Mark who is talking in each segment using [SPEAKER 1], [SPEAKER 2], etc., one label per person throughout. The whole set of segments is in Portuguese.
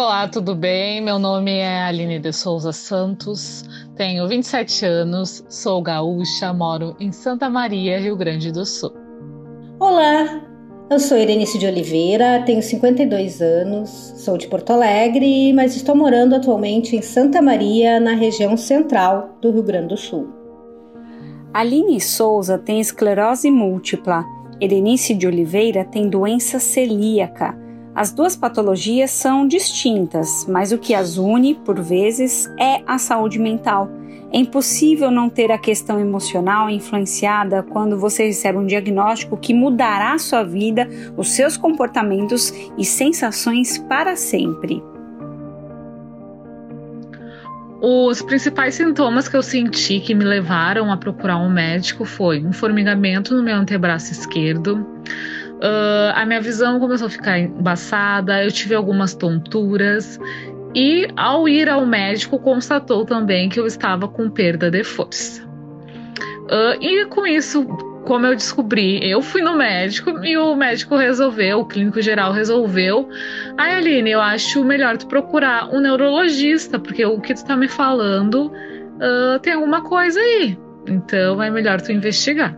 [SPEAKER 1] Olá, tudo bem? Meu nome é Aline de Souza Santos, tenho 27 anos, sou gaúcha, moro em Santa Maria, Rio Grande do Sul.
[SPEAKER 2] Olá, eu sou Irenice de Oliveira, tenho 52 anos, sou de Porto Alegre, mas estou morando atualmente em Santa Maria, na região central do Rio Grande do Sul.
[SPEAKER 3] Aline Souza tem esclerose múltipla. Erenice de Oliveira tem doença celíaca. As duas patologias são distintas, mas o que as une, por vezes, é a saúde mental. É impossível não ter a questão emocional influenciada quando você recebe um diagnóstico que mudará sua vida, os seus comportamentos e sensações para sempre.
[SPEAKER 1] Os principais sintomas que eu senti que me levaram a procurar um médico foi um formigamento no meu antebraço esquerdo, uh, a minha visão começou a ficar embaçada, eu tive algumas tonturas e, ao ir ao médico, constatou também que eu estava com perda de força. Uh, e com isso, como eu descobri, eu fui no médico e o médico resolveu, o clínico geral resolveu. Ai, Aline, eu acho melhor tu procurar um neurologista, porque o que tu tá me falando uh, tem alguma coisa aí. Então é melhor tu investigar.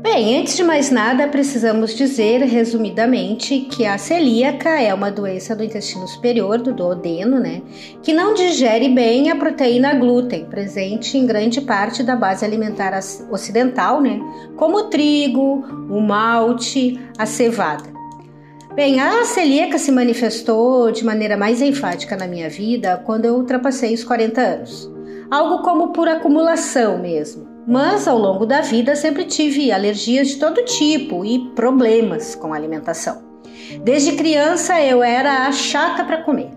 [SPEAKER 2] Bem, antes de mais nada, precisamos dizer resumidamente que a celíaca é uma doença do intestino superior, do duodeno, né, que não digere bem a proteína glúten, presente em grande parte da base alimentar ocidental, né, como o trigo, o malte, a cevada. Bem, a celíaca se manifestou de maneira mais enfática na minha vida quando eu ultrapassei os 40 anos. Algo como por acumulação mesmo mas ao longo da vida sempre tive alergias de todo tipo e problemas com a alimentação. Desde criança eu era a chata para comer.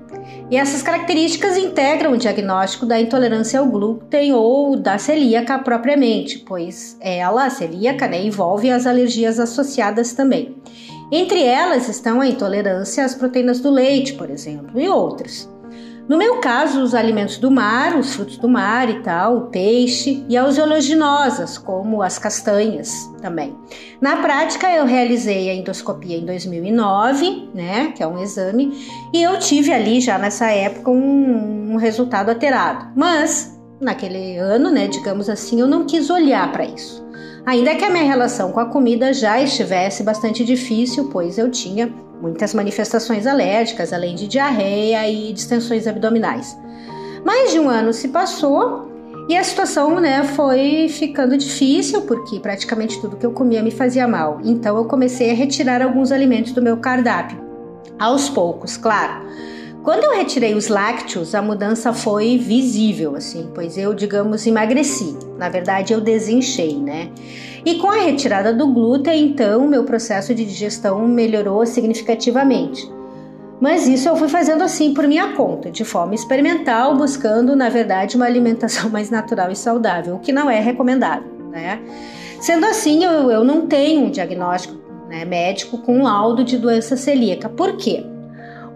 [SPEAKER 2] E essas características integram o diagnóstico da intolerância ao glúten ou da celíaca propriamente, pois ela, a celíaca, né, envolve as alergias associadas também. Entre elas estão a intolerância às proteínas do leite, por exemplo, e outras. No meu caso, os alimentos do mar, os frutos do mar e tal, o peixe e as oleaginosas, como as castanhas também. Na prática, eu realizei a endoscopia em 2009, né, que é um exame, e eu tive ali já nessa época um, um resultado alterado. Mas naquele ano, né, digamos assim, eu não quis olhar para isso. Ainda que a minha relação com a comida já estivesse bastante difícil, pois eu tinha muitas manifestações alérgicas, além de diarreia e distensões abdominais. Mais de um ano se passou e a situação né, foi ficando difícil porque praticamente tudo que eu comia me fazia mal. Então eu comecei a retirar alguns alimentos do meu cardápio, aos poucos, claro. Quando eu retirei os lácteos, a mudança foi visível, assim, pois eu, digamos, emagreci. Na verdade, eu desinchei, né? E com a retirada do glúten, então, meu processo de digestão melhorou significativamente. Mas isso eu fui fazendo assim por minha conta, de forma experimental, buscando, na verdade, uma alimentação mais natural e saudável, o que não é recomendável, né? Sendo assim, eu, eu não tenho um diagnóstico né, médico com laudo de doença celíaca. Por quê?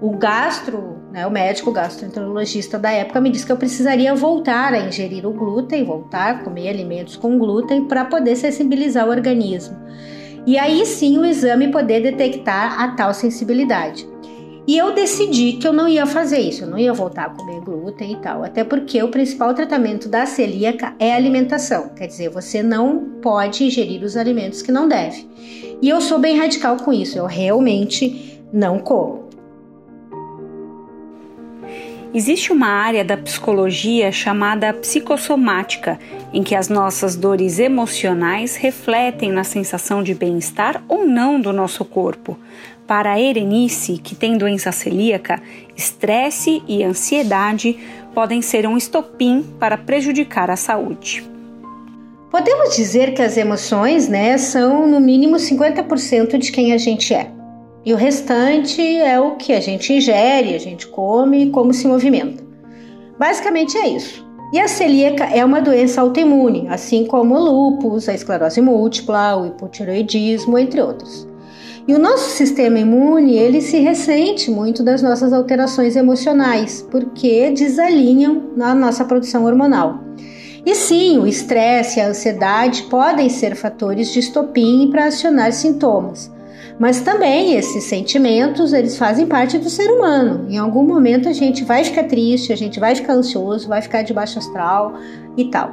[SPEAKER 2] O gastro, né, o médico gastroenterologista da época me disse que eu precisaria voltar a ingerir o glúten, voltar a comer alimentos com glúten para poder sensibilizar o organismo. E aí sim o exame poder detectar a tal sensibilidade. E eu decidi que eu não ia fazer isso, eu não ia voltar a comer glúten e tal, até porque o principal tratamento da celíaca é alimentação, quer dizer, você não pode ingerir os alimentos que não deve. E eu sou bem radical com isso, eu realmente não como.
[SPEAKER 3] Existe uma área da psicologia chamada psicossomática, em que as nossas dores emocionais refletem na sensação de bem-estar ou não do nosso corpo. Para a Erenice, que tem doença celíaca, estresse e ansiedade podem ser um estopim para prejudicar a saúde.
[SPEAKER 2] Podemos dizer que as emoções né, são no mínimo 50% de quem a gente é. E o restante é o que a gente ingere, a gente come como se movimenta. Basicamente é isso. E a celíaca é uma doença autoimune, assim como o lúpus, a esclerose múltipla, o hipotiroidismo, entre outros. E o nosso sistema imune, ele se ressente muito das nossas alterações emocionais, porque desalinham na nossa produção hormonal. E sim, o estresse e a ansiedade podem ser fatores de estopim para acionar sintomas, Mas também esses sentimentos, eles fazem parte do ser humano. Em algum momento a gente vai ficar triste, a gente vai ficar ansioso, vai ficar de baixo astral e tal.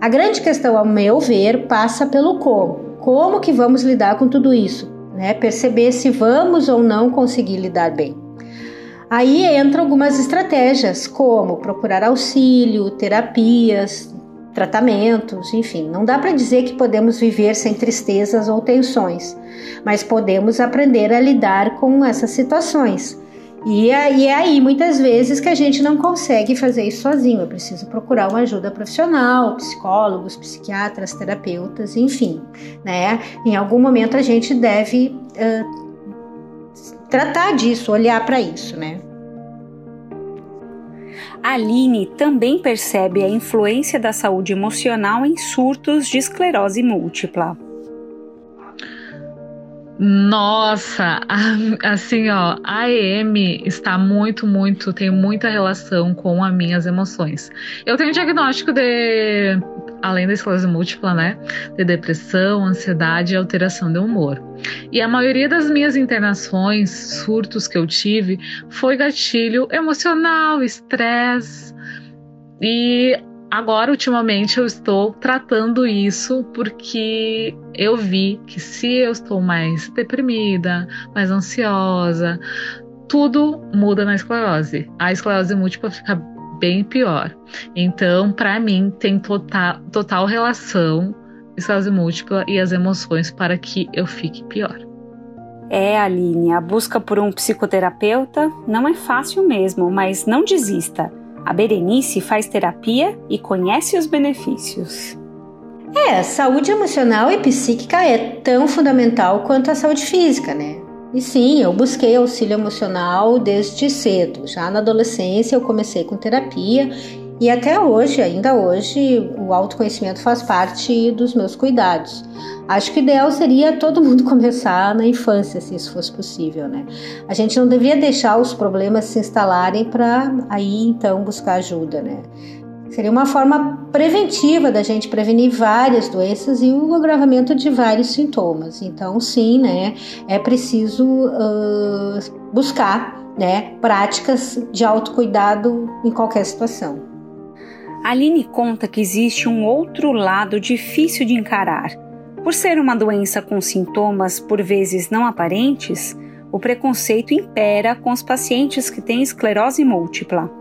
[SPEAKER 2] A grande questão, ao meu ver, passa pelo como. Como que vamos lidar com tudo isso? Né? Perceber se vamos ou não conseguir lidar bem. Aí entram algumas estratégias, como procurar auxílio, terapias, tratamentos, enfim. Não dá para dizer que podemos viver sem tristezas ou tensões, mas podemos aprender a lidar com essas situações. E é aí muitas vezes que a gente não consegue fazer isso sozinho. É preciso procurar uma ajuda profissional, psicólogos, psiquiatras, terapeutas, enfim, né? Em algum momento a gente deve uh, tratar disso, olhar para isso, né?
[SPEAKER 3] Aline também percebe a influência da saúde emocional em surtos de esclerose múltipla.
[SPEAKER 1] Nossa, assim, ó, a EM está muito, muito, tem muita relação com as minhas emoções. Eu tenho diagnóstico de, além da esclerose múltipla, né, de depressão, ansiedade e alteração de humor. E a maioria das minhas internações, surtos que eu tive, foi gatilho emocional, estresse. E Agora, ultimamente, eu estou tratando isso porque eu vi que se eu estou mais deprimida, mais ansiosa, tudo muda na esclerose. A esclerose múltipla fica bem pior. Então, para mim, tem total, total relação esclerose múltipla e as emoções para que eu fique pior.
[SPEAKER 3] É, Aline, a busca por um psicoterapeuta não é fácil mesmo, mas não desista. A Berenice faz terapia e conhece os benefícios.
[SPEAKER 2] É, saúde emocional e psíquica é tão fundamental quanto a saúde física, né? E sim, eu busquei auxílio emocional desde cedo. Já na adolescência eu comecei com terapia e até hoje, ainda hoje, o autoconhecimento faz parte dos meus cuidados. Acho que o ideal seria todo mundo começar na infância, se isso fosse possível, né? A gente não devia deixar os problemas se instalarem para aí então buscar ajuda, né? Seria uma forma preventiva da gente prevenir várias doenças e o agravamento de vários sintomas. Então, sim, né? É preciso uh, buscar, né? Práticas de autocuidado em qualquer situação.
[SPEAKER 3] Aline conta que existe um outro lado difícil de encarar. Por ser uma doença com sintomas por vezes não aparentes, o preconceito impera com os pacientes que têm esclerose múltipla.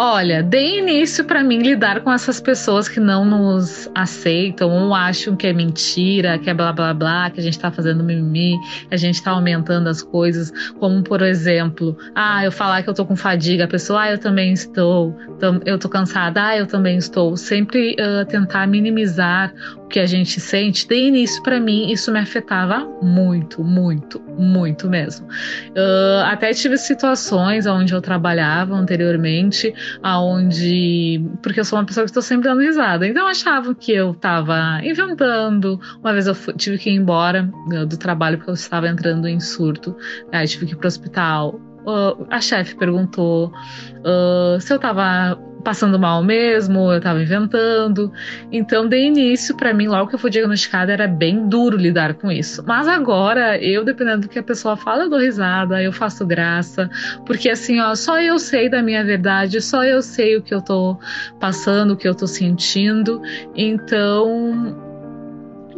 [SPEAKER 1] Olha, dê início para mim lidar com essas pessoas que não nos aceitam ou acham que é mentira, que é blá blá blá, que a gente tá fazendo mimimi, que a gente tá aumentando as coisas, como por exemplo, ah, eu falar que eu tô com fadiga, a pessoa, ah, eu também estou, eu tô cansada, ah, eu também estou. Sempre uh, tentar minimizar o que a gente sente. De início, para mim, isso me afetava muito, muito, muito mesmo. Uh, até tive situações onde eu trabalhava anteriormente aonde porque eu sou uma pessoa que estou sempre dando risada, então achavam que eu estava inventando. Uma vez eu fui, tive que ir embora uh, do trabalho porque eu estava entrando em surto, aí tive que ir para o hospital. Uh, a chefe perguntou uh, se eu estava passando mal mesmo, eu tava inventando. Então, de início, para mim, logo que eu fui diagnosticada, era bem duro lidar com isso. Mas agora, eu, dependendo do que a pessoa fala, eu dou risada, eu faço graça, porque assim, ó, só eu sei da minha verdade, só eu sei o que eu tô passando, o que eu tô sentindo. Então,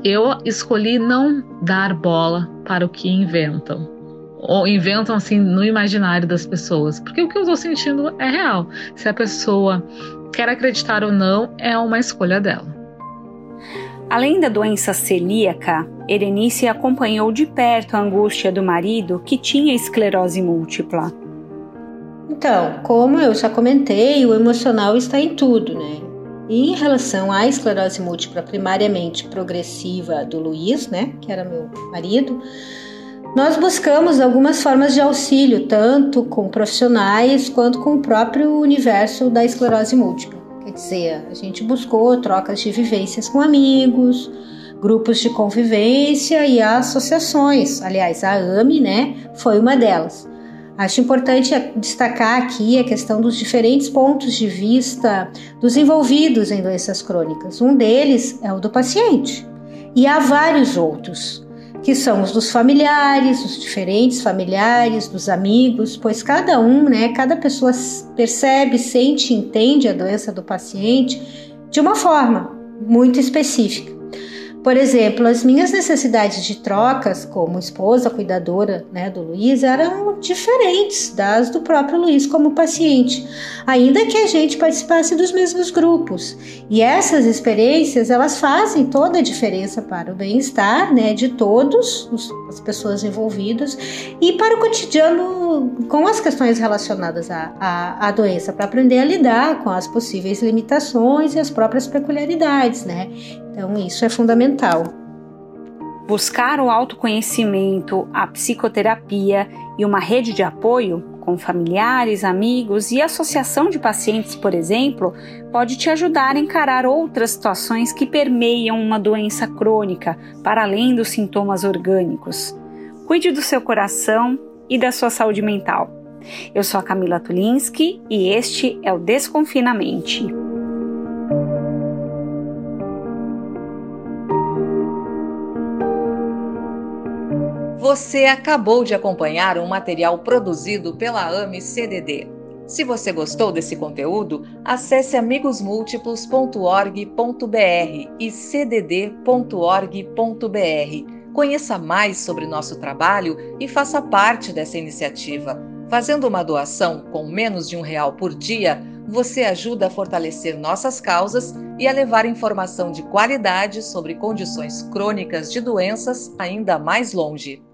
[SPEAKER 1] eu escolhi não dar bola para o que inventam ou inventam assim no imaginário das pessoas. Porque o que eu estou sentindo é real. Se a pessoa quer acreditar ou não, é uma escolha dela.
[SPEAKER 3] Além da doença celíaca, Erenice acompanhou de perto a angústia do marido que tinha esclerose múltipla.
[SPEAKER 2] Então, como eu já comentei, o emocional está em tudo, né? E em relação à esclerose múltipla primariamente progressiva do Luiz, né, que era meu marido, nós buscamos algumas formas de auxílio, tanto com profissionais quanto com o próprio universo da esclerose múltipla. Quer dizer, a gente buscou trocas de vivências com amigos, grupos de convivência e associações. Aliás, a AME, né, foi uma delas. Acho importante destacar aqui a questão dos diferentes pontos de vista dos envolvidos em doenças crônicas. Um deles é o do paciente, e há vários outros. Que são os dos familiares, os diferentes familiares, dos amigos, pois cada um, né, cada pessoa percebe, sente, entende a doença do paciente de uma forma muito específica. Por exemplo, as minhas necessidades de trocas como esposa cuidadora né, do Luiz eram diferentes das do próprio Luiz como paciente, ainda que a gente participasse dos mesmos grupos. E essas experiências elas fazem toda a diferença para o bem-estar né, de todos os, as pessoas envolvidas e para o cotidiano com as questões relacionadas à, à, à doença, para aprender a lidar com as possíveis limitações e as próprias peculiaridades, né? Então, isso é fundamental.
[SPEAKER 3] Buscar o autoconhecimento, a psicoterapia e uma rede de apoio, com familiares, amigos e associação de pacientes, por exemplo, pode te ajudar a encarar outras situações que permeiam uma doença crônica, para além dos sintomas orgânicos. Cuide do seu coração e da sua saúde mental. Eu sou a Camila Tulinski e este é o Desconfinamente.
[SPEAKER 4] Você acabou de acompanhar um material produzido pela AME CDD. Se você gostou desse conteúdo, acesse amigosmúltiplos.org.br e cdd.org.br. Conheça mais sobre nosso trabalho e faça parte dessa iniciativa. Fazendo uma doação com menos de um real por dia, você ajuda a fortalecer nossas causas e a levar informação de qualidade sobre condições crônicas de doenças ainda mais longe.